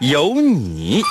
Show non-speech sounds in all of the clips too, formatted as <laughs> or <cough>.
有你。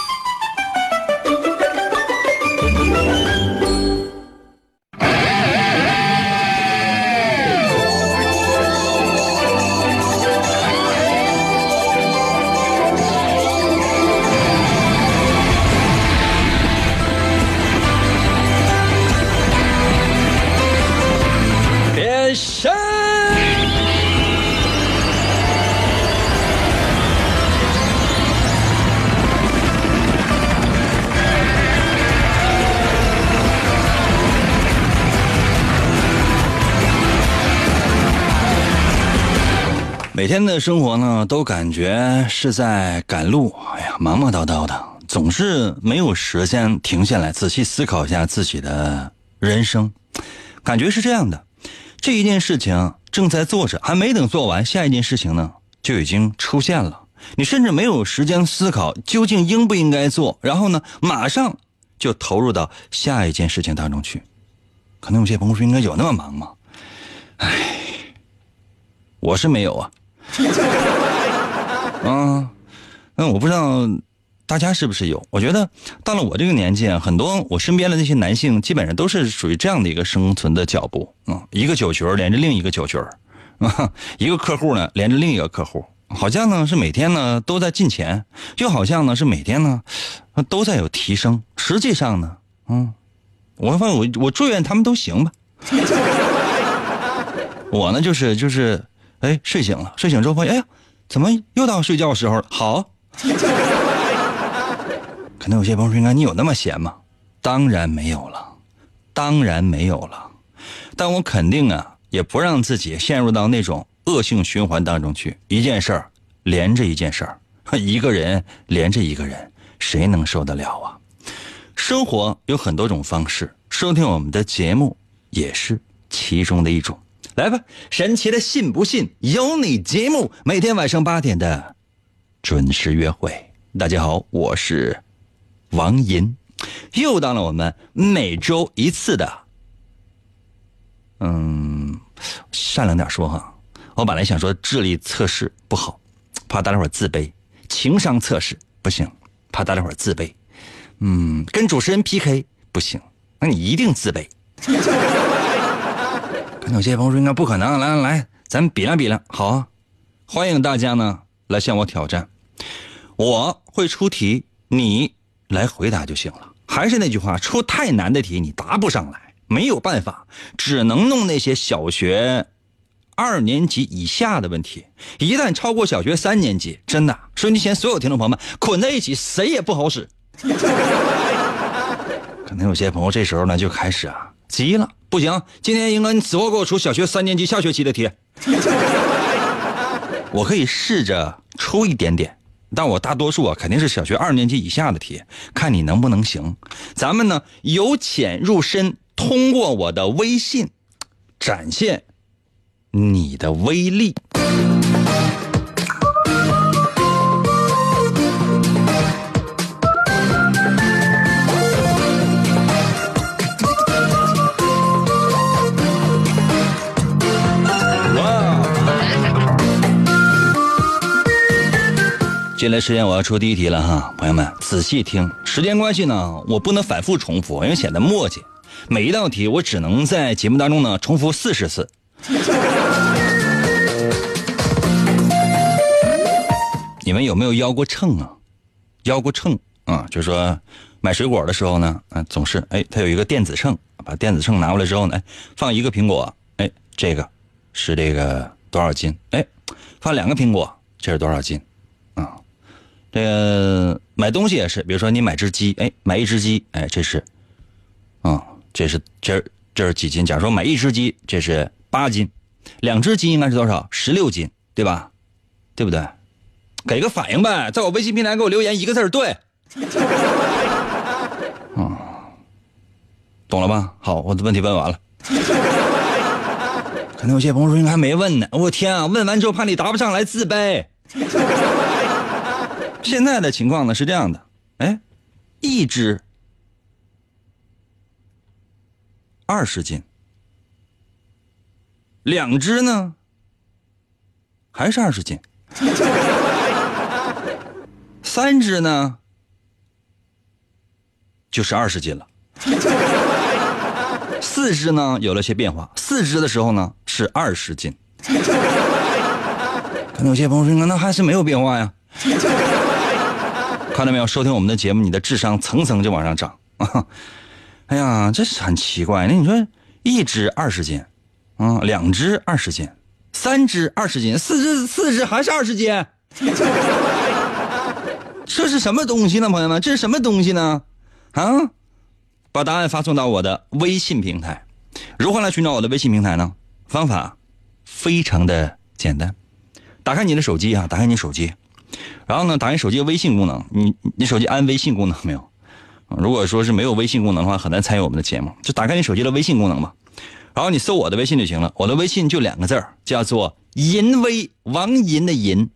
每天的生活呢，都感觉是在赶路，哎呀，忙忙叨叨的，总是没有时间停下来仔细思考一下自己的人生。感觉是这样的，这一件事情正在做着，还没等做完，下一件事情呢就已经出现了。你甚至没有时间思考究竟应不应该做，然后呢，马上就投入到下一件事情当中去。可能有些朋友说，应该有那么忙吗？唉，我是没有啊。<laughs> 嗯，那我不知道大家是不是有？我觉得到了我这个年纪啊，很多我身边的那些男性，基本上都是属于这样的一个生存的脚步啊、一个酒局连着另一个酒局啊，一个客户呢连着另一个客户，好像呢是每天呢都在进钱，就好像呢是每天呢都在有提升。实际上呢，嗯，我发现我我祝愿他们都行吧。<laughs> 我呢就是就是，哎，睡醒了，睡醒之后发现，哎呀，怎么又到睡觉时候了？好，<laughs> 可能有些朋友说，应该你有那么闲吗？当然没有了，当然没有了。但我肯定啊，也不让自己陷入到那种恶性循环当中去，一件事儿连着一件事儿，<laughs> 一个人连着一个人，谁能受得了啊？生活有很多种方式，收听我们的节目也是其中的一种。来吧，神奇的信不信由你节目，每天晚上八点的准时约会。大家好，我是王银，又到了我们每周一次的，嗯，善良点说哈，我本来想说智力测试不好，怕大家伙自卑；情商测试不行，怕大家伙自卑。嗯，跟主持人 PK 不行，那你一定自卑。有些朋友说应该不可能，来来来，咱比量比量，好啊！欢迎大家呢来向我挑战，我会出题，你来回答就行了。还是那句话，出太难的题你答不上来，没有办法，只能弄那些小学二年级以下的问题。一旦超过小学三年级，真的，收音机前所有听众朋友们捆在一起，谁也不好使。<laughs> 可能有些朋友这时候呢就开始啊急了，不行，今天英哥你死活给我出小学三年级下学期的题。<laughs> 我可以试着出一点点，但我大多数啊肯定是小学二年级以下的题，看你能不能行。咱们呢由浅入深，通过我的微信展现你的威力。接下来时间我要出第一题了哈，朋友们仔细听。时间关系呢，我不能反复重复，因为显得磨叽。每一道题我只能在节目当中呢重复四十次。<laughs> 你们有没有腰过秤啊？腰过秤啊，就是说买水果的时候呢，啊，总是哎，它有一个电子秤，把电子秤拿过来之后呢，哎，放一个苹果，哎，这个是这个多少斤？哎，放两个苹果，这是多少斤？啊，个买东西也是，比如说你买只鸡，哎，买一只鸡，哎，这是，啊，这是这这是几斤？假如说买一只鸡，这是八斤，两只鸡应该是多少？十六斤，对吧？对不对？给个反应呗，在我微信平台给我留言一个字儿对。啊，懂了吧？好，我的问题问完了。可能有些朋友说应该还没问呢。我天啊！问完之后怕你答不上来，自卑。现在的情况呢是这样的，哎，一只二十斤，两只呢还是二十斤，三只呢就是二十斤了。四只呢有了些变化，四只的时候呢是二十斤。<laughs> 可能有些朋友说，那还是没有变化呀。看到没有？收听我们的节目，你的智商层层就往上涨啊！<laughs> 哎呀，这是很奇怪。那你说，一只二十斤，啊，两只二十斤，三只二十斤，四只四只还是二十斤？<laughs> 这是什么东西呢，朋友们？这是什么东西呢？啊？把答案发送到我的微信平台。如何来寻找我的微信平台呢？方法非常的简单，打开你的手机啊，打开你手机，然后呢，打开手机微信功能。你你手机安微信功能没有？如果说是没有微信功能的话，很难参与我们的节目。就打开你手机的微信功能吧，然后你搜我的微信就行了。我的微信就两个字叫做“淫威”，王淫的淫，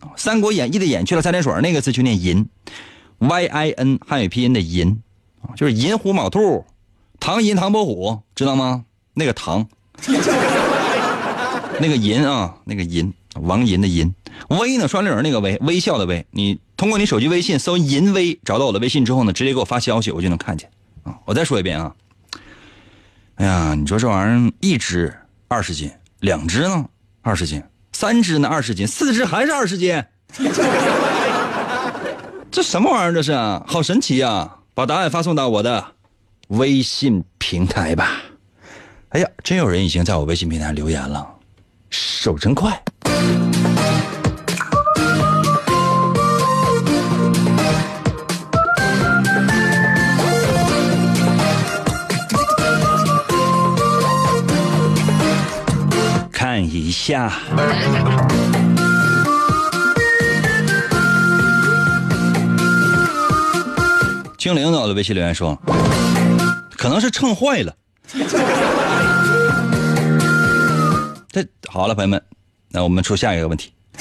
《三国演义》的演去了三点水那个字就念淫，Y I N 汉语拼音的淫。就是银虎卯兔，唐银唐伯虎，知道吗？那个唐，<laughs> 那个银啊，那个银，王银的银，微呢，双立人那个微，微笑的微。你通过你手机微信搜“银微”，找到我的微信之后呢，直接给我发消息，我就能看见啊。我再说一遍啊，哎呀，你说这玩意儿一只二十斤，两只呢二十斤，三只呢二十斤，四只还是二十斤，<laughs> 这什么玩意儿？这是好神奇呀！把答案发送到我的微信平台吧。哎呀，真有人已经在我微信平台留言了，手真快。看一下。精灵在我的微信留言说：“可能是秤坏了。”这好了，朋友们，那我们出下一个问题。<laughs>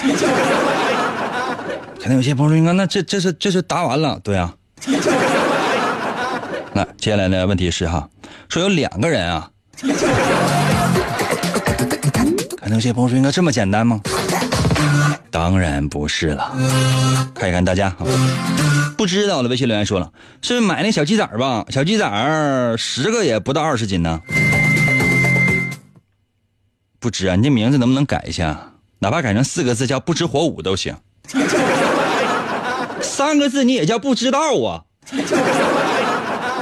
可能有些朋友说：“那那这这是这是答完了，对啊。<laughs> ”那接下来的问题是哈，说有两个人啊。<laughs> 可能有些朋友说：“应该这么简单吗？”当然不是了。看一看大家。不知道的微信留言说了，是买那小鸡仔吧？小鸡仔十个也不到二十斤呢。不知啊，你这名字能不能改一下？哪怕改成四个字叫“不知火舞”都行。<laughs> 三个字你也叫不知道啊？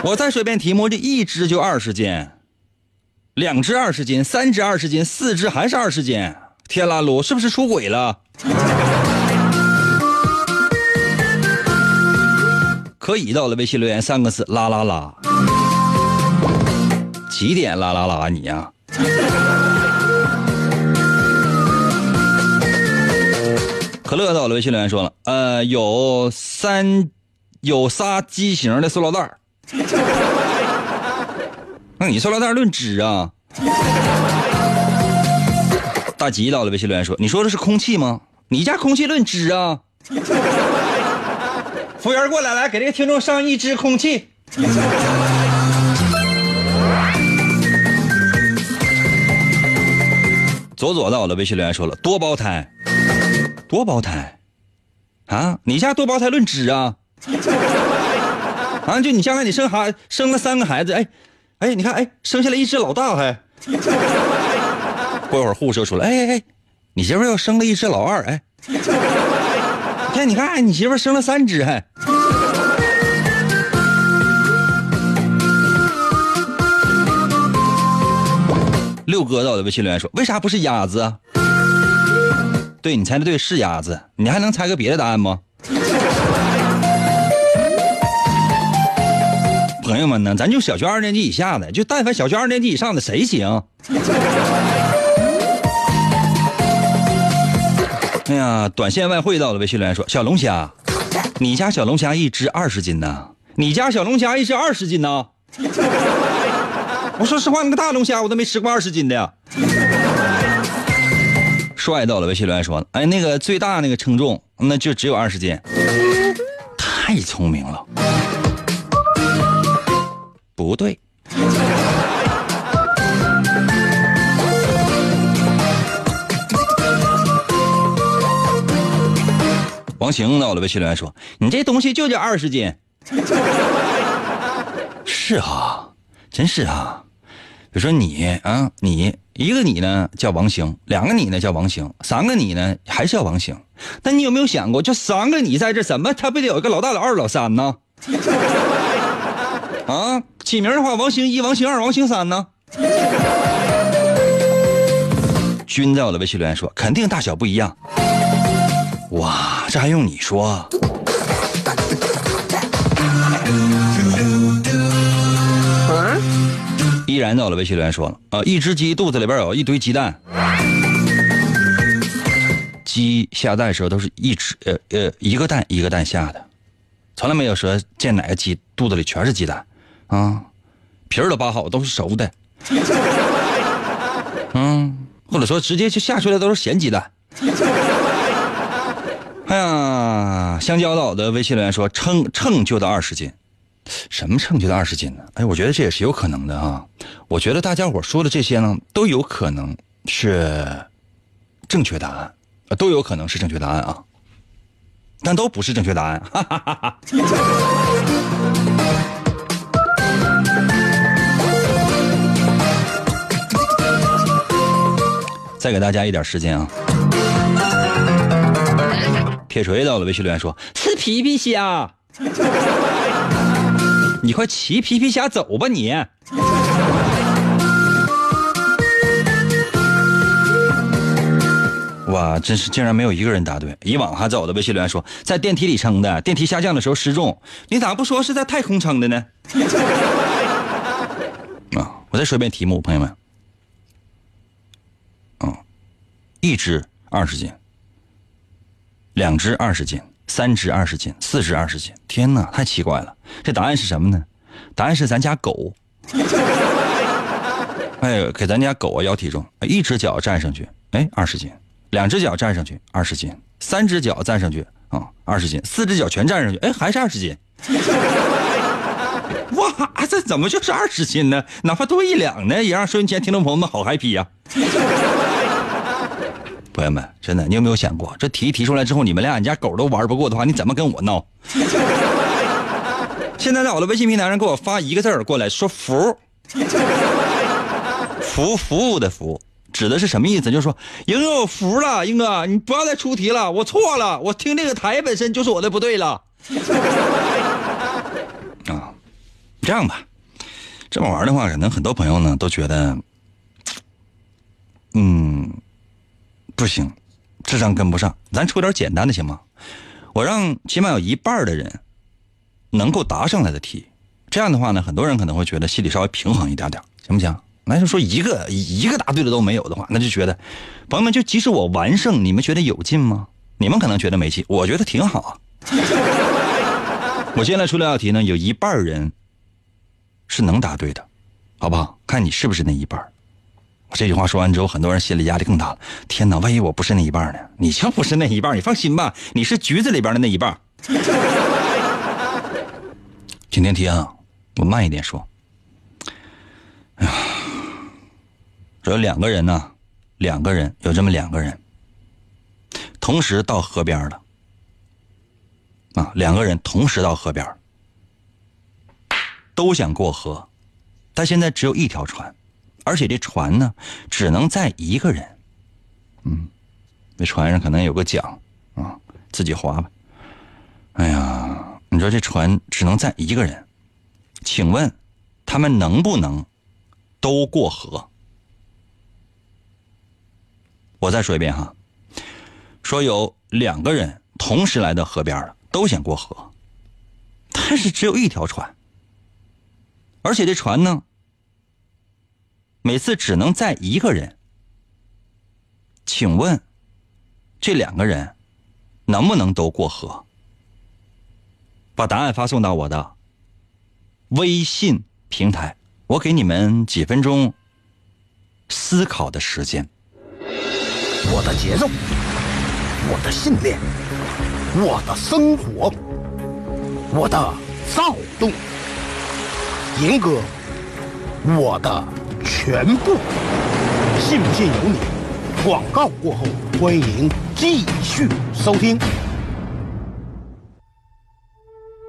我再说一遍题目：这一只就二十斤，两只二十斤，三只二十斤，四只还是二十斤。天啦噜，是不是出轨了？可以到了微信留言三个字啦啦啦，几点啦啦啦你呀？可乐到了微信留言说了，呃，有三有仨畸形的塑料袋 <laughs> 那你塑料袋论只啊？大吉到了微信留言说，你说的是空气吗？你家空气论只啊？服务员过来，来给这个听众上一支空气。<laughs> 左左在我的微信留言说了多胞胎，多胞胎，啊，你家多胞胎论只啊？<laughs> 啊，就你将来你生孩生了三个孩子，哎，哎，你看，哎，生下来一只老大还。过一会儿护士又出来，哎哎哎，你媳妇又生了一只老二，哎。看，你看，你媳妇生了三只，还。六哥在我的微信留言说：“为啥不是鸭子？”对你猜的对，是鸭子。你还能猜个别的答案吗？<laughs> 朋友们呢？咱就小学二年级以下的，就但凡小学二年级以上的，谁行？<laughs> 哎呀，短线外汇到了，微信留言说小龙虾，你家小龙虾一只二十斤呢？你家小龙虾一只二十斤呢？<laughs> 我说实话，那个大龙虾我都没吃过二十斤的。帅到了，微信留言说：“哎，那个最大那个称重，那就只有二十斤。”太聪明了，不对。王行到了，微信留言说：“你这东西就叫二十斤。”是啊，真是啊。比如说你啊，你一个你呢叫王兴，两个你呢叫王兴，三个你呢还是叫王兴。但你有没有想过，就三个你在这，怎么他不得有一个老大、老二、老三呢？<laughs> 啊，起名的话，王兴一、王兴二、王兴三呢？君在我的微信留言说，肯定大小不一样。哇，这还用你说？依然在我的微信留言说了啊，一只鸡肚子里边有一堆鸡蛋，鸡下蛋的时候都是一只呃呃一个蛋一个蛋下的，从来没有说见哪个鸡肚子里全是鸡蛋啊，皮儿都扒好都是熟的，嗯，或者说直接就下出来都是咸鸡蛋。哎呀，香蕉岛的微信留言说称称就到二十斤。什么称就到二十斤呢？哎，我觉得这也是有可能的啊。我觉得大家伙说的这些呢，都有可能是正确答案，都有可能是正确答案啊，但都不是正确答案。哈哈哈哈再给大家一点时间啊。铁锤到了，微信留言说吃皮皮虾。<laughs> 你快骑皮皮虾走吧你！哇，真是竟然没有一个人答对。以往还走的微信留言说在电梯里称的，电梯下降的时候失重。你咋不说是在太空称的呢？<laughs> 啊，我再说一遍题目，朋友们。啊，一只二十斤，两只二十斤。三只二十斤，四只二十斤，天哪，太奇怪了！这答案是什么呢？答案是咱家狗。<laughs> 哎，给咱家狗啊，摇体重，一只脚站上去，哎，二十斤；两只脚站上去，二十斤；三只脚站上去，啊，二十斤；四只脚全站上去，哎，还是二十斤。<laughs> 哇，这怎么就是二十斤呢？哪怕多一两呢，也让收音机前听众朋友们好 happy 呀！朋友们，真的，你有没有想过，这题提出来之后，你们连俺家狗都玩不过的话，你怎么跟我闹？<laughs> 现在在我的微信平台上给我发一个字儿过来，说“服”，服服务的“服”，指的是什么意思？就是说，英哥，我服了，英哥，你不要再出题了，我错了，我听这个台本身就是我的不对了。<laughs> 啊，这样吧，这么玩的话，可能很多朋友呢都觉得，嗯。不行，智商跟不上，咱出点简单的行吗？我让起码有一半的人能够答上来的题，这样的话呢，很多人可能会觉得心里稍微平衡一点点，行不行？那就说一个一个答对的都没有的话，那就觉得，朋友们，就即使我完胜，你们觉得有劲吗？你们可能觉得没劲，我觉得挺好啊。<laughs> 我现在出这道题呢，有一半人是能答对的，好不好？看你是不是那一半。这句话说完之后，很多人心理压力更大了。天哪，万一我不是那一半呢？你就不是那一半，你放心吧，你是橘子里边的那一半。今天题啊，我慢一点说。哎呀，有两个人呢，两个人有这么两个人，同时到河边了。啊，两个人同时到河边，都想过河，但现在只有一条船。而且这船呢，只能载一个人。嗯，那船上可能有个桨啊，自己划吧。哎呀，你说这船只能载一个人，请问他们能不能都过河？我再说一遍哈，说有两个人同时来到河边了，都想过河，但是只有一条船，而且这船呢？每次只能载一个人，请问这两个人能不能都过河？把答案发送到我的微信平台，我给你们几分钟思考的时间。我的节奏，我的信念，我的生活，我的躁动，严哥，我的全部。信不信由你。广告过后，欢迎继续收听。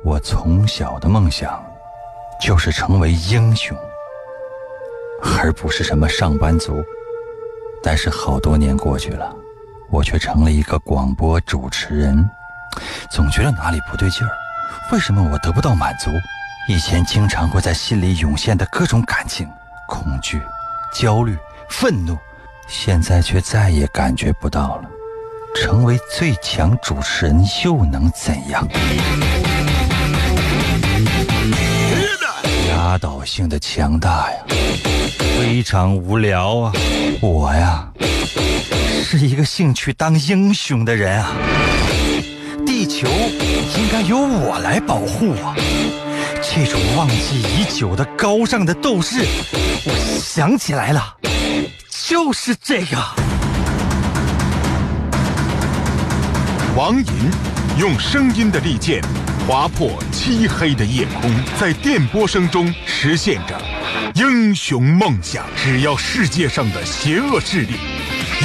我从小的梦想就是成为英雄，而不是什么上班族。但是好多年过去了，我却成了一个广播主持人，总觉得哪里不对劲儿。为什么我得不到满足？以前经常会在心里涌现的各种感情，恐惧、焦虑、愤怒，现在却再也感觉不到了。成为最强主持人又能怎样？压倒性的强大呀，非常无聊啊！我呀，是一个兴趣当英雄的人啊！地球应该由我来保护啊！这种忘记已久的高尚的斗士，我想起来了，就是这个。王银用声音的利剑。划破漆黑的夜空，在电波声中实现着英雄梦想。只要世界上的邪恶势力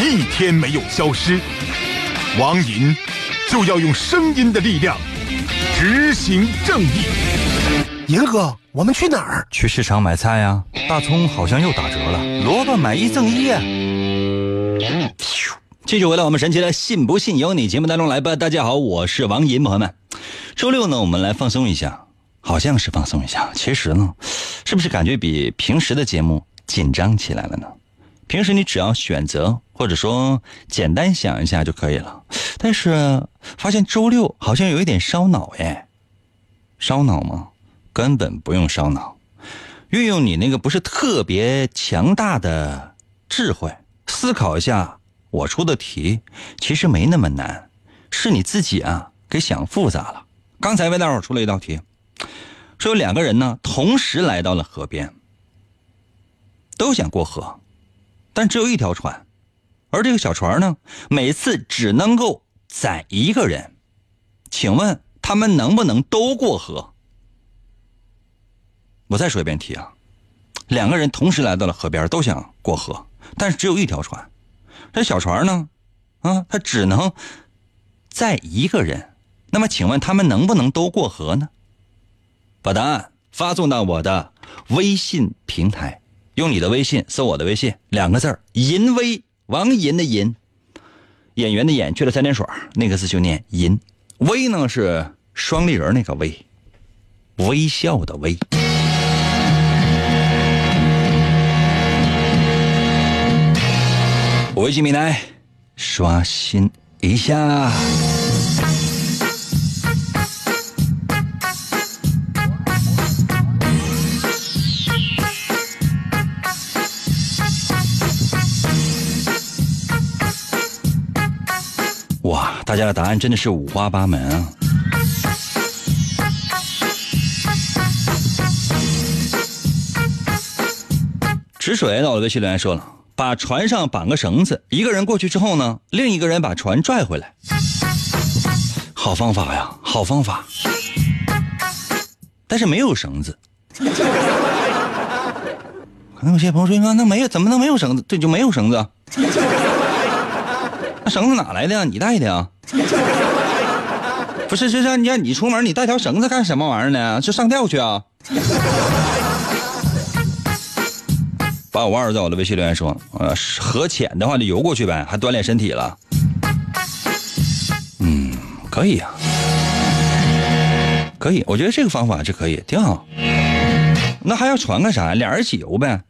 一天没有消失，王银就要用声音的力量执行正义。银哥，我们去哪儿？去市场买菜呀！大葱好像又打折了，萝卜买一赠一呀！继续回到我们神奇的“信不信由你”节目当中来吧。大家好，我是王银，朋友们。周六呢，我们来放松一下，好像是放松一下，其实呢，是不是感觉比平时的节目紧张起来了呢？平时你只要选择或者说简单想一下就可以了，但是发现周六好像有一点烧脑耶。烧脑吗？根本不用烧脑，运用你那个不是特别强大的智慧思考一下，我出的题其实没那么难，是你自己啊给想复杂了。刚才魏大伙出了一道题，说有两个人呢，同时来到了河边，都想过河，但只有一条船，而这个小船呢，每次只能够载一个人，请问他们能不能都过河？我再说一遍题啊，两个人同时来到了河边，都想过河，但是只有一条船，这小船呢，啊，它只能载一个人。那么，请问他们能不能都过河呢？把答案发送到我的微信平台，用你的微信搜我的微信，两个字儿“银威”，王银的银，演员的演去了三点水，那个字就念银。威呢是双立人那个威，微笑的微。微信平台刷新一下。哇大家的答案真的是五花八门啊！止水到了微信留言说了，把船上绑个绳子，一个人过去之后呢，另一个人把船拽回来。好方法呀，好方法。但是没有绳子。可能有些朋友说，那没有，怎么能没有绳子？这就没有绳子。那绳子哪来的呀？你带的啊？不是，是是，你看你出门，你带条绳子干什么玩意儿呢？是上吊去啊？八五二在我的微信留言说：“呃，河浅的话就游过去呗，还锻炼身体了。”嗯，可以啊，可以，我觉得这个方法是可以，挺好。那还要船干啥？俩人一起游呗。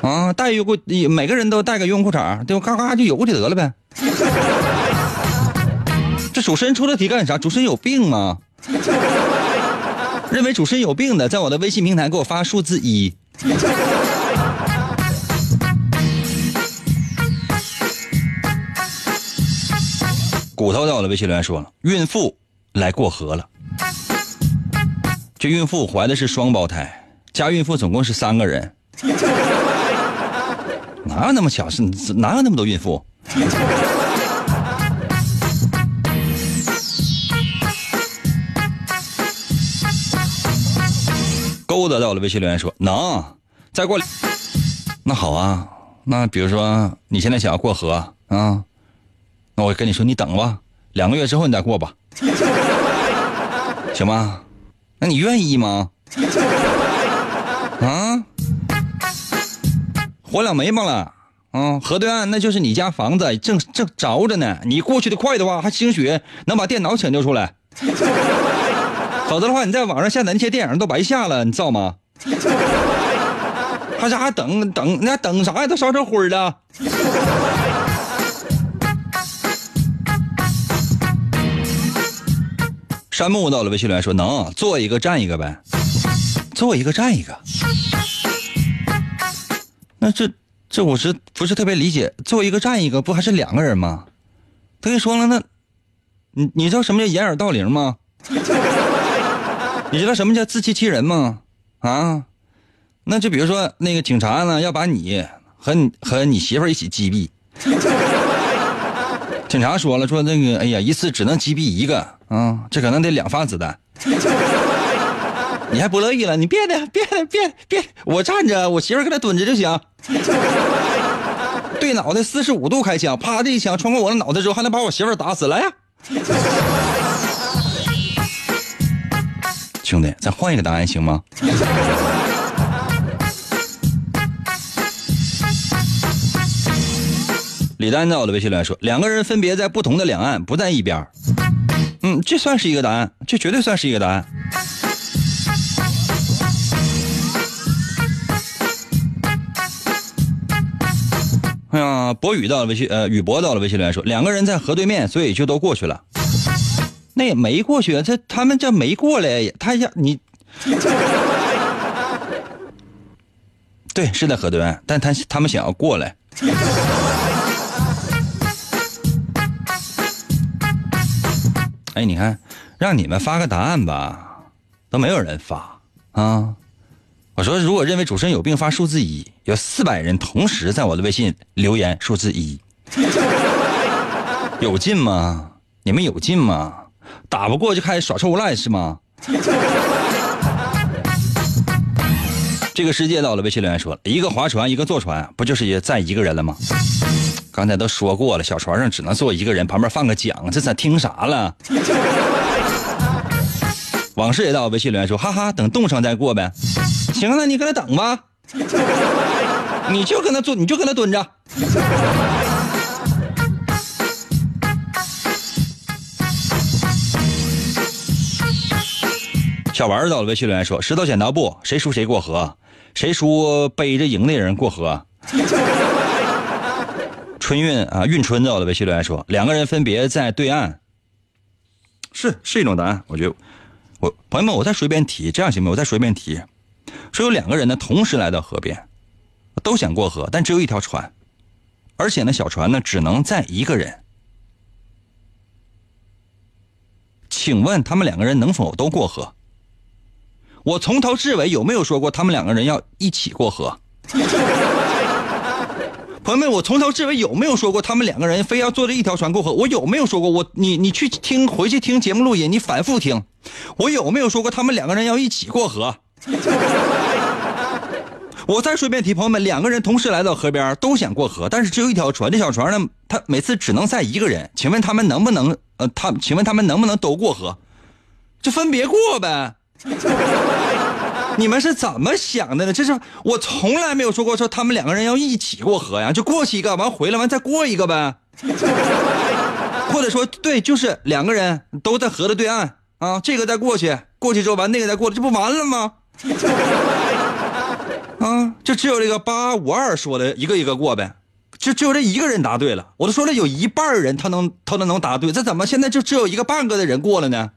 啊，带游过，每个人都带个游泳裤衩，对吧？嘎嘎就游过去得了呗。这主持人出的题干啥？主持人有病吗？<laughs> 认为主持人有病的，在我的微信平台给我发数字一。<laughs> 骨头在我的微信留言说了：孕妇来过河了。这孕妇怀的是双胞胎，加孕妇总共是三个人，<laughs> 哪有那么巧？是哪有那么多孕妇？勾搭到了微信留言说能再过，那好啊，那比如说你现在想要过河啊，那我跟你说你等吧，两个月之后你再过吧，<laughs> 行吗？那你愿意吗？<laughs> 啊，活两眉毛了啊！河对岸那就是你家房子，正正着着呢。你过去的快的话，还兴许能把电脑抢救出来。否则的话，你在网上下载那些电影都白下了，你知道吗？<laughs> 还啥等等，那等啥呀？都烧成灰了。山木到了，微信留言说能做一个占一个呗，做一个占一个。那这这我是不是特别理解？做一个占一个，不还是两个人吗？他跟你说了，那你你知道什么叫掩耳盗铃吗？你知道什么叫自欺欺人吗？啊？那就比如说那个警察呢，要把你和你和你媳妇一起击毙。警察说了，说那个，哎呀，一次只能击毙一个啊，这可能得两发子弹。你还不乐意了？你别的，别，别别，我站着，我媳妇搁那蹲着就行。对脑袋四十五度开枪，啪的一枪穿过我的脑袋之后，还能把我媳妇打死来呀？兄弟，咱换一个答案行吗？李丹在我的微信里说，两个人分别在不同的两岸，不在一边嗯，这算是一个答案，这绝对算是一个答案。哎呀，博宇到了微信，呃，宇博到了微信里说，两个人在河对面，所以就都过去了。那也没过去，这他们这没过来，他要你。<laughs> 对，是在河对岸，但他他们想要过来。哎，你看，让你们发个答案吧，都没有人发啊！我说，如果认为主持人有病，发数字一，有四百人同时在我的微信留言数字一，<laughs> 有劲吗？你们有劲吗？打不过就开始耍臭无赖是吗？这个世界到了，微信留言说了一个划船，一个坐船，不就是也载一个人了吗？刚才都说过了，小船上只能坐一个人，旁边放个桨，这咋听啥了？往事也到微信留言说，哈哈，等冻上再过呗。行了，你搁那等吧，你就搁那坐，你就搁那蹲着。小丸到了，微信留言说，石头剪刀布，谁输谁过河，谁输背着赢的人过河。春运啊，运春到了，微信留言说，两个人分别在对岸，是是一种答案。我觉得，我朋友们，我再说一遍题，这样行吗？我再说一遍题，说有两个人呢，同时来到河边，都想过河，但只有一条船，而且呢，小船呢只能载一个人。请问他们两个人能否都过河？我从头至尾有没有说过他们两个人要一起过河？<laughs> 朋友们，我从头至尾有没有说过他们两个人非要坐着一条船过河？我有没有说过？我你你去听回去听节目录音，你反复听，我有没有说过他们两个人要一起过河？<laughs> 我再说一遍，朋友们，两个人同时来到河边，都想过河，但是只有一条船，这小船呢，它每次只能载一个人。请问他们能不能呃，他请问他们能不能都过河？就分别过呗。<laughs> 你们是怎么想的呢？这是我从来没有说过说他们两个人要一起过河呀，就过去一个，完回来完再过一个呗。或者说，对，就是两个人都在河的对岸啊，这个再过去，过去之后完那个再过，这不完了吗？啊，就只有这个八五二说的一个一个过呗，就只有这一个人答对了。我都说了，有一半人他能他都能答对，这怎么现在就只有一个半个的人过了呢？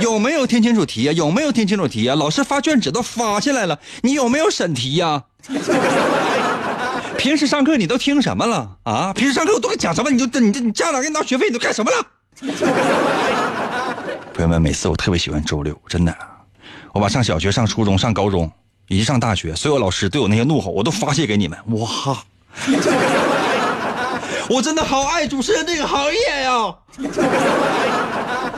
有没有听清楚题呀？有没有听清楚题呀？老师发卷纸都发下来了，你有没有审题呀？<laughs> 平时上课你都听什么了啊？平时上课我都给讲什么？你就你这你家长给你拿学费你都干什么了？<laughs> 朋友们，每次我特别喜欢周六，真的，我把上小学、上初中、上高中以及上大学所有老师对我那些怒吼，我都发泄给你们。哇！<laughs> 我真的好爱主持人这个行业呀！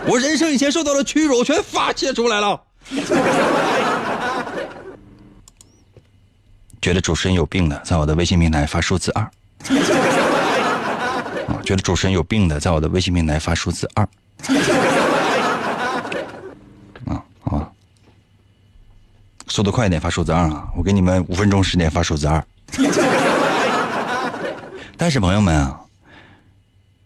我人生以前受到的屈辱全发泄出来了。觉得主持人有病的，在我的微信平台发数字二。啊，觉得主持人有病的，在我的微信平台发数字二。啊，好吧，速度快一点发数字二啊！我给你们五分钟时间发数字二。但是朋友们啊，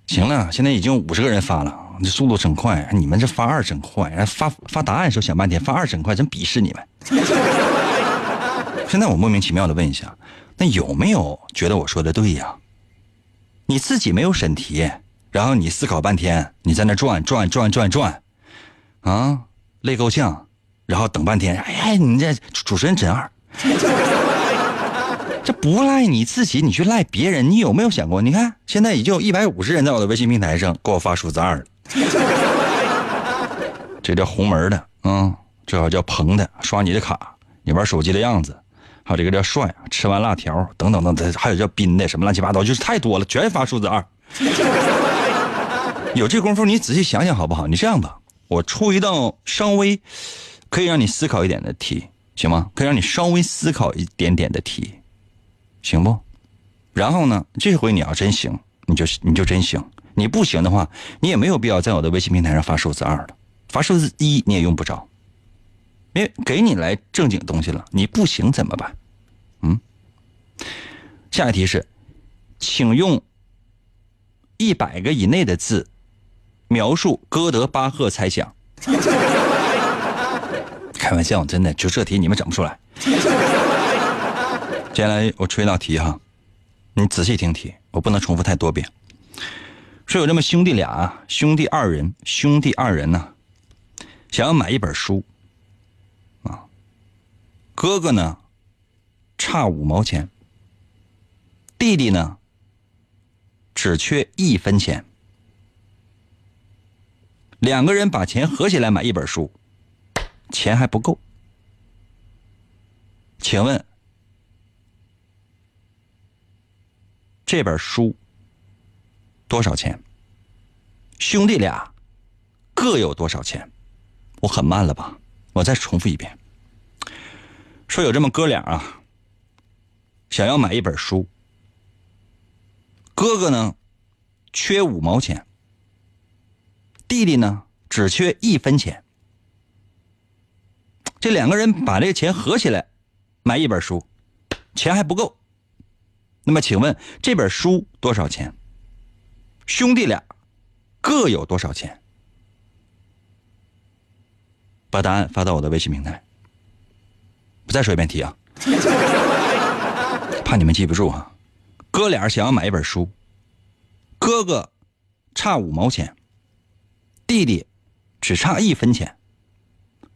行了，现在已经五十个人发了，你这速度真快。你们这发二真快，发发答案的时候想半天，发二真快，真鄙视你们。<laughs> 现在我莫名其妙的问一下，那有没有觉得我说的对呀？你自己没有审题，然后你思考半天，你在那转转转转转，啊，累够呛，然后等半天，哎，你这主持人真二，<laughs> 这不赖你自己，你去赖别人，你有没有想过？你看现在已经有一百五十人在我的微信平台上给我发数字二了，<laughs> 这叫红门的，啊，这叫棚的，刷你的卡，你玩手机的样子。还有这个叫帅，吃完辣条等等等等，还有叫冰的什么乱七八糟，就是太多了，全发数字二。<laughs> 有这功夫，你仔细想想好不好？你这样吧，我出一道稍微可以让你思考一点的题，行吗？可以让你稍微思考一点点的题，行不？然后呢，这回你要真行，你就你就真行；你不行的话，你也没有必要在我的微信平台上发数字二了，发数字一你也用不着。因为给你来正经东西了，你不行怎么办？嗯，下一题是，请用一百个以内的字描述哥德巴赫猜想。<laughs> 开玩笑，真的，就这题你们整不出来。接下来我出一道题哈，你仔细听题，我不能重复太多遍。说有这么兄弟俩，兄弟二人，兄弟二人呢，想要买一本书。啊哥哥呢，差五毛钱；弟弟呢，只缺一分钱。两个人把钱合起来买一本书，钱还不够。请问这本书多少钱？兄弟俩各有多少钱？我很慢了吧？我再重复一遍。说有这么哥俩啊，想要买一本书。哥哥呢，缺五毛钱；弟弟呢，只缺一分钱。这两个人把这个钱合起来买一本书，钱还不够。那么，请问这本书多少钱？兄弟俩各有多少钱？把答案发到我的微信平台。不再说一遍题啊，<laughs> 怕你们记不住啊。哥俩想要买一本书，哥哥差五毛钱，弟弟只差一分钱，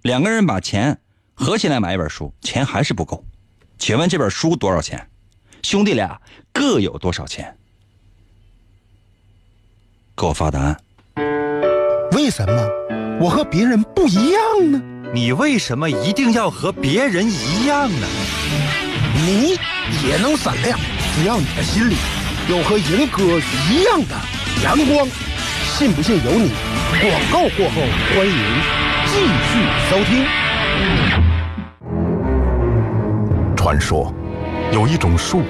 两个人把钱合起来买一本书，钱还是不够。请问这本书多少钱？兄弟俩各有多少钱？给我发答案。为什么我和别人不一样呢？你为什么一定要和别人一样呢？你也能闪亮，只要你的心里有和银哥一样的阳光。信不信由你。广告过后，欢迎继续收听。传说有一种树，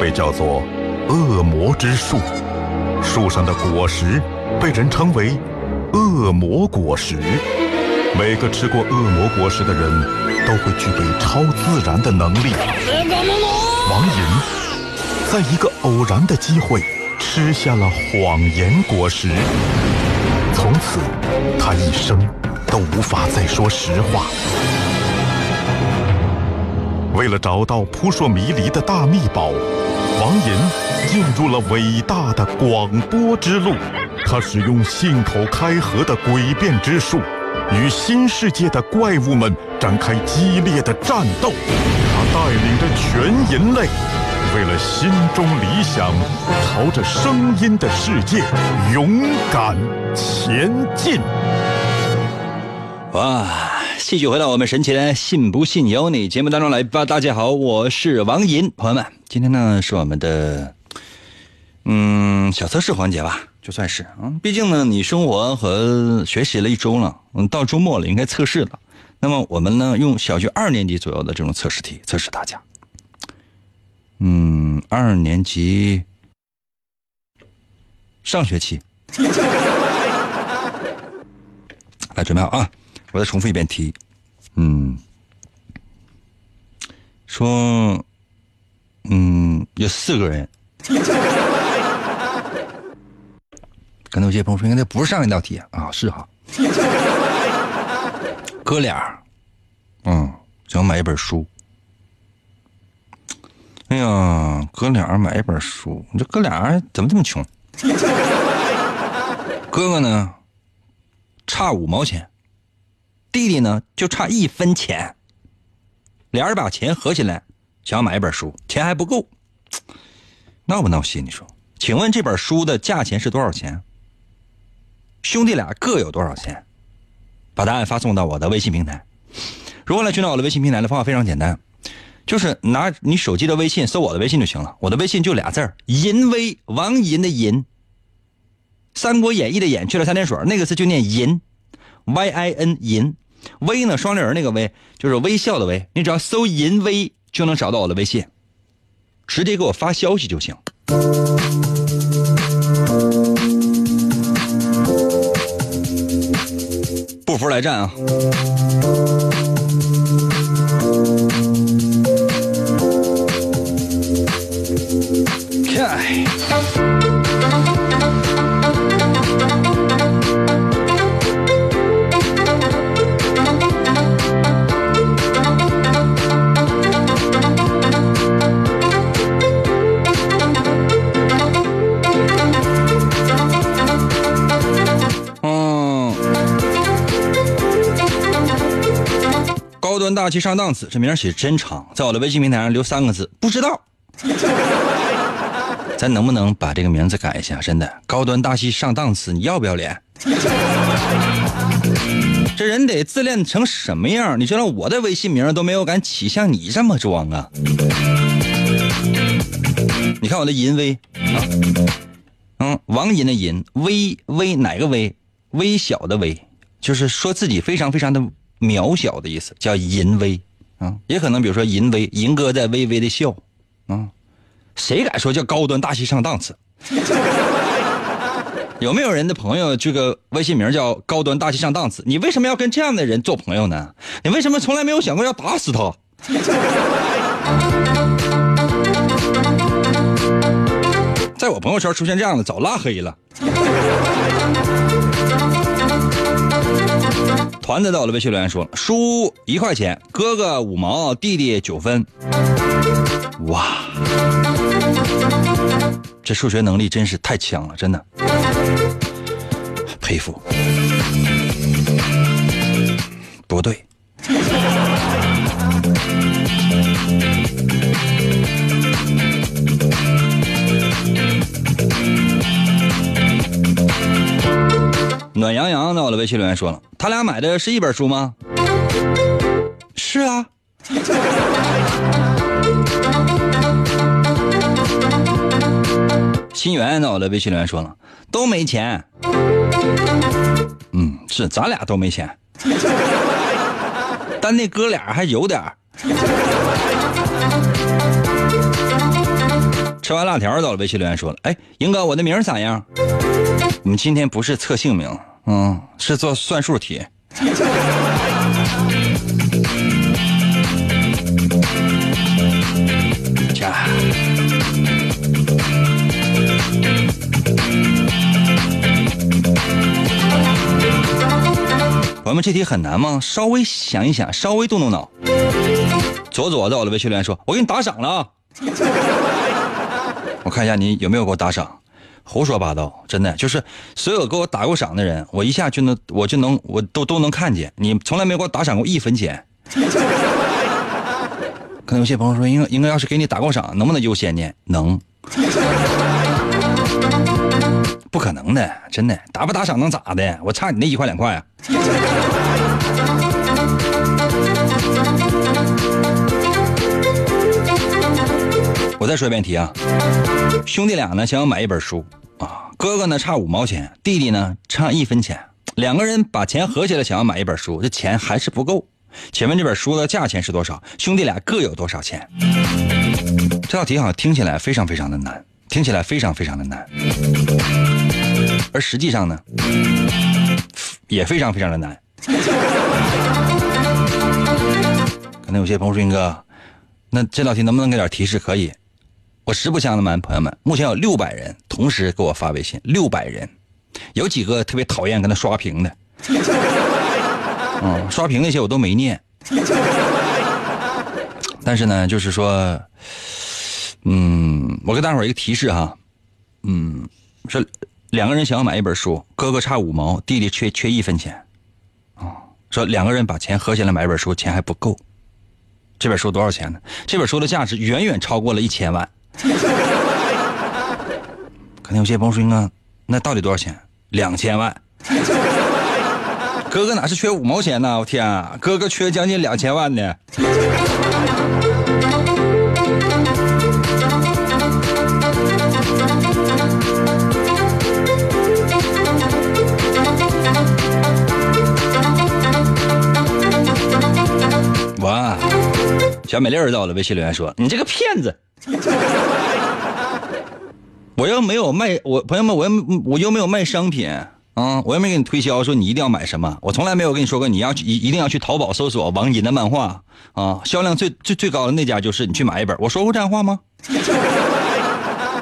被叫做恶魔之树，树上的果实被人称为恶魔果实。每个吃过恶魔果实的人都会具备超自然的能力。王银在一个偶然的机会吃下了谎言果实，从此他一生都无法再说实话。为了找到扑朔迷离的大秘宝，王银进入了伟大的广播之路。他使用信口开河的诡辩之术。与新世界的怪物们展开激烈的战斗，他带领着全人类为了心中理想，朝着声音的世界勇敢前进。哇！继续回到我们神奇的“信不信由你”节目当中来吧。大家好，我是王银，朋友们，今天呢是我们的嗯小测试环节吧，就算是嗯，毕竟呢你生活和学习了一周了，嗯，到周末了应该测试了。那么我们呢用小学二年级左右的这种测试题测试大家。嗯，二年级上学期，<laughs> 来准备好啊！我再重复一遍题，嗯，说，嗯，有四个人，可能有些朋友说，应该不是上一道题啊，是哈，<laughs> 哥俩，嗯，想买一本书，哎呀，哥俩买一本书，你这哥俩怎么这么穷？<laughs> 哥哥呢，差五毛钱。弟弟呢，就差一分钱，俩人把钱合起来，想要买一本书，钱还不够，<tsk> 闹不闹心？你说？请问这本书的价钱是多少钱？兄弟俩各有多少钱？把答案发送到我的微信平台。如何来寻找我的微信平台的方法非常简单，就是拿你手机的微信搜我的微信就行了。我的微信就俩字儿：银威，王银的银，《三国演义》的演去了三点水，那个字就念银。Y I N 银，微呢双立人那个微就是微笑的微，你只要搜银微就能找到我的微信，直接给我发消息就行。来战啊！端大气上档次，这名写真长，在我的微信平台上留三个字，不知道。<laughs> 咱能不能把这个名字改一下？真的，高端大气上档次，你要不要脸？<laughs> 这人得自恋成什么样？你知道我的微信名都没有敢起像你这么装啊！你看我的银威啊，嗯，王银的银，微微哪个微？微小的微，就是说自己非常非常的。渺小的意思叫淫威啊，也可能比如说淫威，淫哥在微微的笑啊，谁敢说叫高端大气上档次？<laughs> 有没有人的朋友这个微信名叫高端大气上档次？你为什么要跟这样的人做朋友呢？你为什么从来没有想过要打死他？<laughs> 在我朋友圈出现这样的，早拉黑了。团子到了，微信留言说：“输一块钱，哥哥五毛，弟弟九分。”哇，这数学能力真是太强了，真的佩服。不对。暖洋洋在，我的微信留言说了，他俩买的是一本书吗？是啊。<laughs> 新源在，我的微信留言说了，都没钱。嗯，是，咱俩都没钱，<laughs> 但那哥俩还有点 <laughs> 吃完辣条，到了微信留言说了，哎，英哥，我的名咋样？我们今天不是测姓名。嗯，是做算术题。<laughs> 加。我们这题很难吗？稍微想一想，稍微动动脑。左左在我的微信留言说：“我给你打赏了啊！” <laughs> 我看一下你有没有给我打赏。胡说八道，真的就是所有给我打过赏的人，我一下就能，我就能，我都都能看见。你从来没给我打赏过一分钱，<laughs> 可能有些朋友说，应该应该要是给你打过赏，能不能优先呢？能。不可能的，真的打不打赏能咋的？我差你那一块两块啊！我再说一遍题啊，兄弟俩呢想要买一本书啊，哥哥呢差五毛钱，弟弟呢差一分钱，两个人把钱合起来想要买一本书，这钱还是不够。请问这本书的价钱是多少？兄弟俩各有多少钱？这道题好像听起来非常非常的难，听起来非常非常的难，而实际上呢，也非常非常的难。可能有些朋友说：“云哥，那这道题能不能给点提示？”可以，我实不相瞒朋友们，目前有六百人同时给我发微信，六百人，有几个特别讨厌跟他刷屏的，嗯，刷屏那些我都没念，但是呢，就是说，嗯，我给大伙儿一个提示哈，嗯，说两个人想要买一本书，哥哥差五毛，弟弟缺缺一分钱，啊，说两个人把钱合起来买一本书，钱还不够。这本书多少钱呢？这本书的价值远远超过了一千万。<laughs> 肯定有些朋友说：“啊，那到底多少钱？两千万。哥哥哪是缺五毛钱呢？我天，哥哥缺将近两千万呢。小美丽儿到了，微信留言说：“你这个骗子！我又没有卖我朋友们，我又我又没有卖商品啊，我又没给你推销说你一定要买什么，我从来没有跟你说过你要一一定要去淘宝搜索王银的漫画啊，销量最最最高的那家就是你去买一本，我说过这样话吗？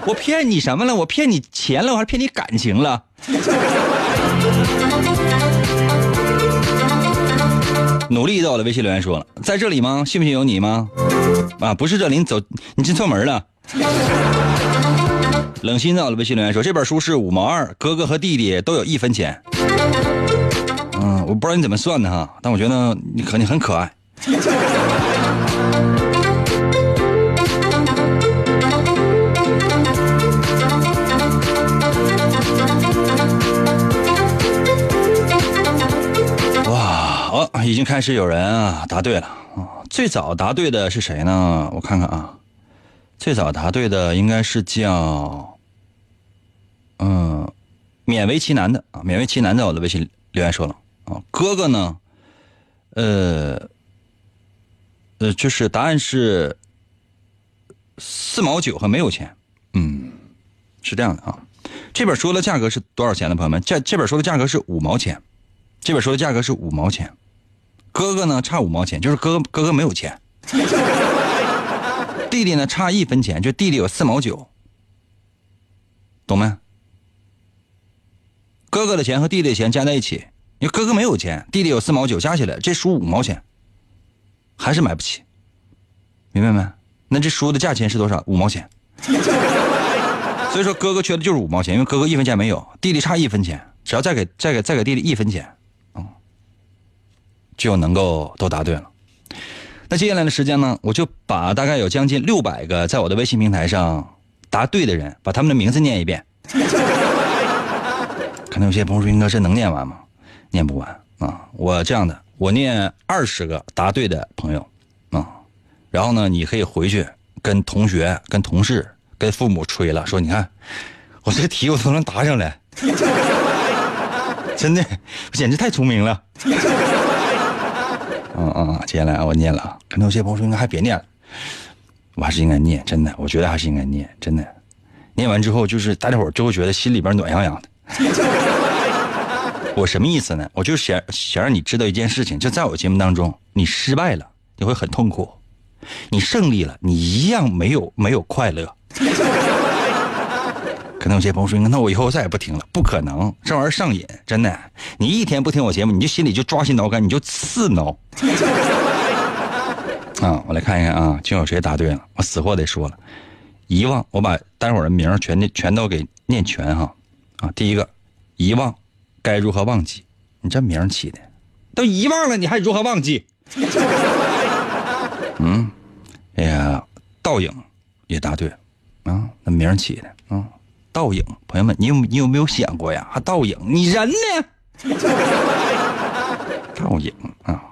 我骗你什么了？我骗你钱了，我还是骗你感情了？”努力到了，微信留言说了，在这里吗？信不信由你吗？啊，不是这里，你走，你进错门了。冷心到了，微信留言说这本书是五毛二，哥哥和弟弟都有一分钱。嗯，我不知道你怎么算的哈，但我觉得你肯定很可爱。已经开始有人啊答对了啊！最早答对的是谁呢？我看看啊，最早答对的应该是叫嗯，勉为其难的啊，勉为其难在我的微信留言说了啊，哥哥呢，呃呃，就是答案是四毛九和没有钱，嗯，是这样的啊。这本书的价格是多少钱呢？朋友们，这这本书的价格是五毛钱，这本书的价格是五毛钱。哥哥呢差五毛钱，就是哥哥哥哥没有钱。<laughs> 弟弟呢差一分钱，就弟弟有四毛九，懂没？哥哥的钱和弟弟的钱加在一起，因为哥哥没有钱，弟弟有四毛九，加起来这书五毛钱，还是买不起，明白没？那这书的价钱是多少？五毛钱。<laughs> 所以说哥哥缺的就是五毛钱，因为哥哥一分钱没有，弟弟差一分钱，只要再给再给再给弟弟一分钱。就能够都答对了。那接下来的时间呢，我就把大概有将近六百个在我的微信平台上答对的人，把他们的名字念一遍。<laughs> 可能有些朋友说：“应该是能念完吗？”念不完啊！我这样的，我念二十个答对的朋友啊，然后呢，你可以回去跟同学、跟同事、跟父母吹了，说：“你看，我这题我都能答上来，<laughs> 真的，我简直太聪明了。”嗯嗯，接下来我念了啊，可能有些朋友说应该还别念了，我还是应该念，真的，我觉得还是应该念，真的，念完之后就是大家伙就会觉得心里边暖洋洋的。我什么意思呢？我就想想让你知道一件事情，就在我节目当中，你失败了你会很痛苦，你胜利了你一样没有没有快乐。可能有些朋友说：“那我以后再也不听了。”不可能，这玩意儿上瘾，真的。你一天不听我节目，你就心里就抓心挠肝，你就刺挠。<laughs> 啊，我来看一看啊，就有谁答对了？我死活得说了，遗忘。我把待会儿的名全全都给念全哈。啊，第一个，遗忘，该如何忘记？你这名起的，都遗忘了，你还如何忘记？<laughs> 嗯，哎呀，倒影也答对啊，那名起的啊，倒影，朋友们，你有你有没有想过呀？还倒影，你人呢？<laughs> 倒影啊，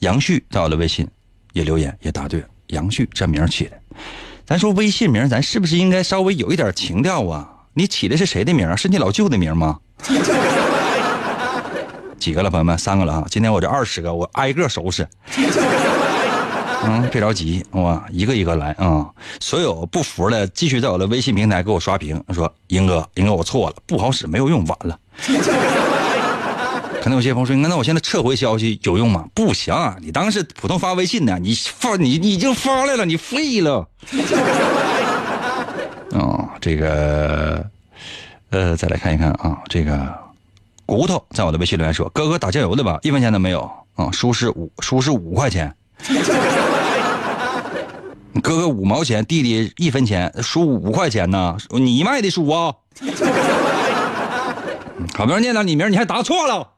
杨旭在我的微信也留言也答对，杨旭这名起的。咱说微信名，咱是不是应该稍微有一点情调啊？你起的是谁的名啊？是你老舅的名吗？<laughs> 几个了，朋友们？三个了啊！今天我这二十个，我挨个收拾。嗯，别着急，我，一个一个来啊！所有不服的，继续在我的微信平台给我刷屏，说：“英哥，英哥，我错了，不好使，没有用，晚了。<laughs> ”可能有些朋友说：“那我现在撤回消息有用吗？”不行，你当时普通发微信呢，你发你你已经发来了，你废了。<laughs> 哦，这个，呃，再来看一看啊，这个骨头在我的微信留言说：“哥哥打酱油的吧，一分钱都没有啊，输是五输是五块钱，哥哥五毛钱，弟弟一分钱，输五块钱呢，你卖的输啊。<laughs> ”好不容易念到你名，你还答错了。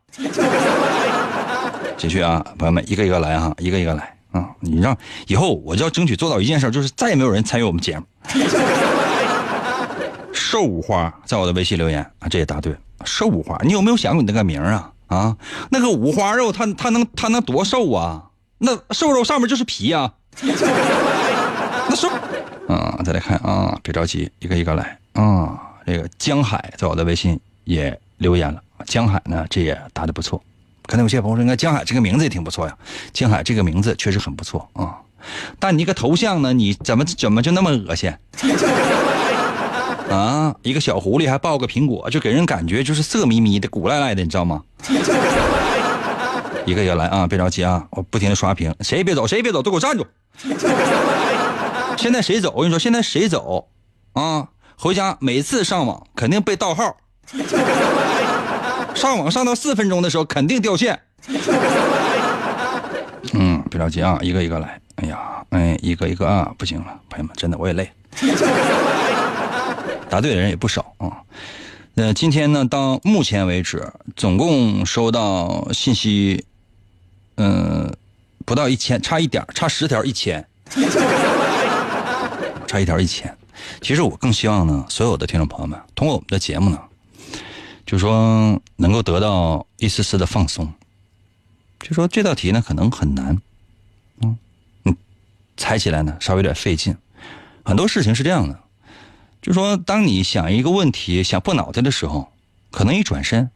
继续啊，朋友们，一个一个来哈，一个一个来啊！你让以后我就要争取做到一件事，就是再也没有人参与我们节目。<laughs> 瘦五花在我的微信留言啊，这也答对。瘦五花，你有没有想过你那个名啊？啊，那个五花肉，它它能它能多瘦啊？那瘦肉上面就是皮呀。那瘦啊，再来看啊，别着急，一个一个来啊。这个江海在我的微信也留言了。江海呢，这也答的不错。可能有些朋友说，应该江海这个名字也挺不错呀。江海这个名字确实很不错啊。但你个头像呢，你怎么怎么就那么恶心？<laughs> 啊，一个小狐狸还抱个苹果，就给人感觉就是色眯眯的、古赖赖的，你知道吗？一个一个来啊，别着急啊，我不停的刷屏，谁也别走，谁也别走，都给我站住！<laughs> 现在谁走？我跟你说，现在谁走啊？回家每次上网肯定被盗号。<laughs> 上网上到四分钟的时候，肯定掉线。<laughs> 嗯，别着急啊，一个一个来。哎呀，哎，一个一个啊，不行了，朋友们，真的我也累。答对的人也不少啊。那今天呢，到目前为止，总共收到信息，嗯，不到一千，差一点，差十条一千，差一条一千。其实我更希望呢，所有的听众朋友们通过我们的节目呢。就说能够得到一丝丝的放松。就说这道题呢可能很难，嗯嗯，猜起来呢稍微有点费劲。很多事情是这样的，就说当你想一个问题想破脑袋的时候，可能一转身，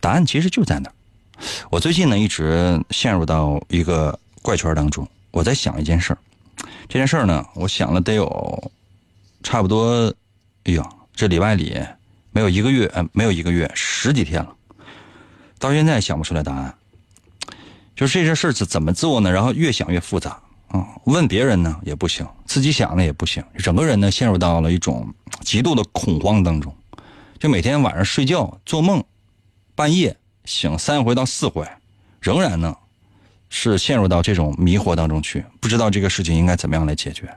答案其实就在那儿。我最近呢一直陷入到一个怪圈当中，我在想一件事儿。这件事儿呢，我想了得有差不多，哎呀，这里外里。没有一个月，没有一个月，十几天了，到现在想不出来答案。就是这件事怎怎么做呢？然后越想越复杂啊！问别人呢也不行，自己想呢也不行，整个人呢陷入到了一种极度的恐慌当中。就每天晚上睡觉做梦，半夜醒三回到四回，仍然呢是陷入到这种迷惑当中去，不知道这个事情应该怎么样来解决。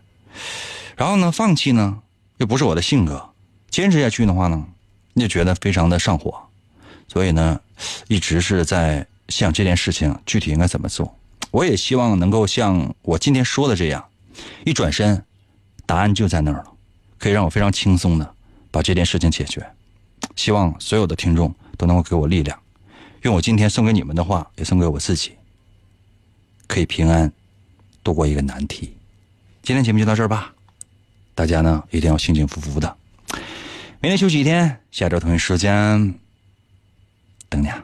然后呢，放弃呢又不是我的性格，坚持下去的话呢？你就觉得非常的上火，所以呢，一直是在想这件事情具体应该怎么做。我也希望能够像我今天说的这样，一转身，答案就在那儿了，可以让我非常轻松的把这件事情解决。希望所有的听众都能够给我力量，用我今天送给你们的话，也送给我自己，可以平安度过一个难题。今天节目就到这儿吧，大家呢一定要幸幸福福的。明天休息一天，下周同一时间等你啊。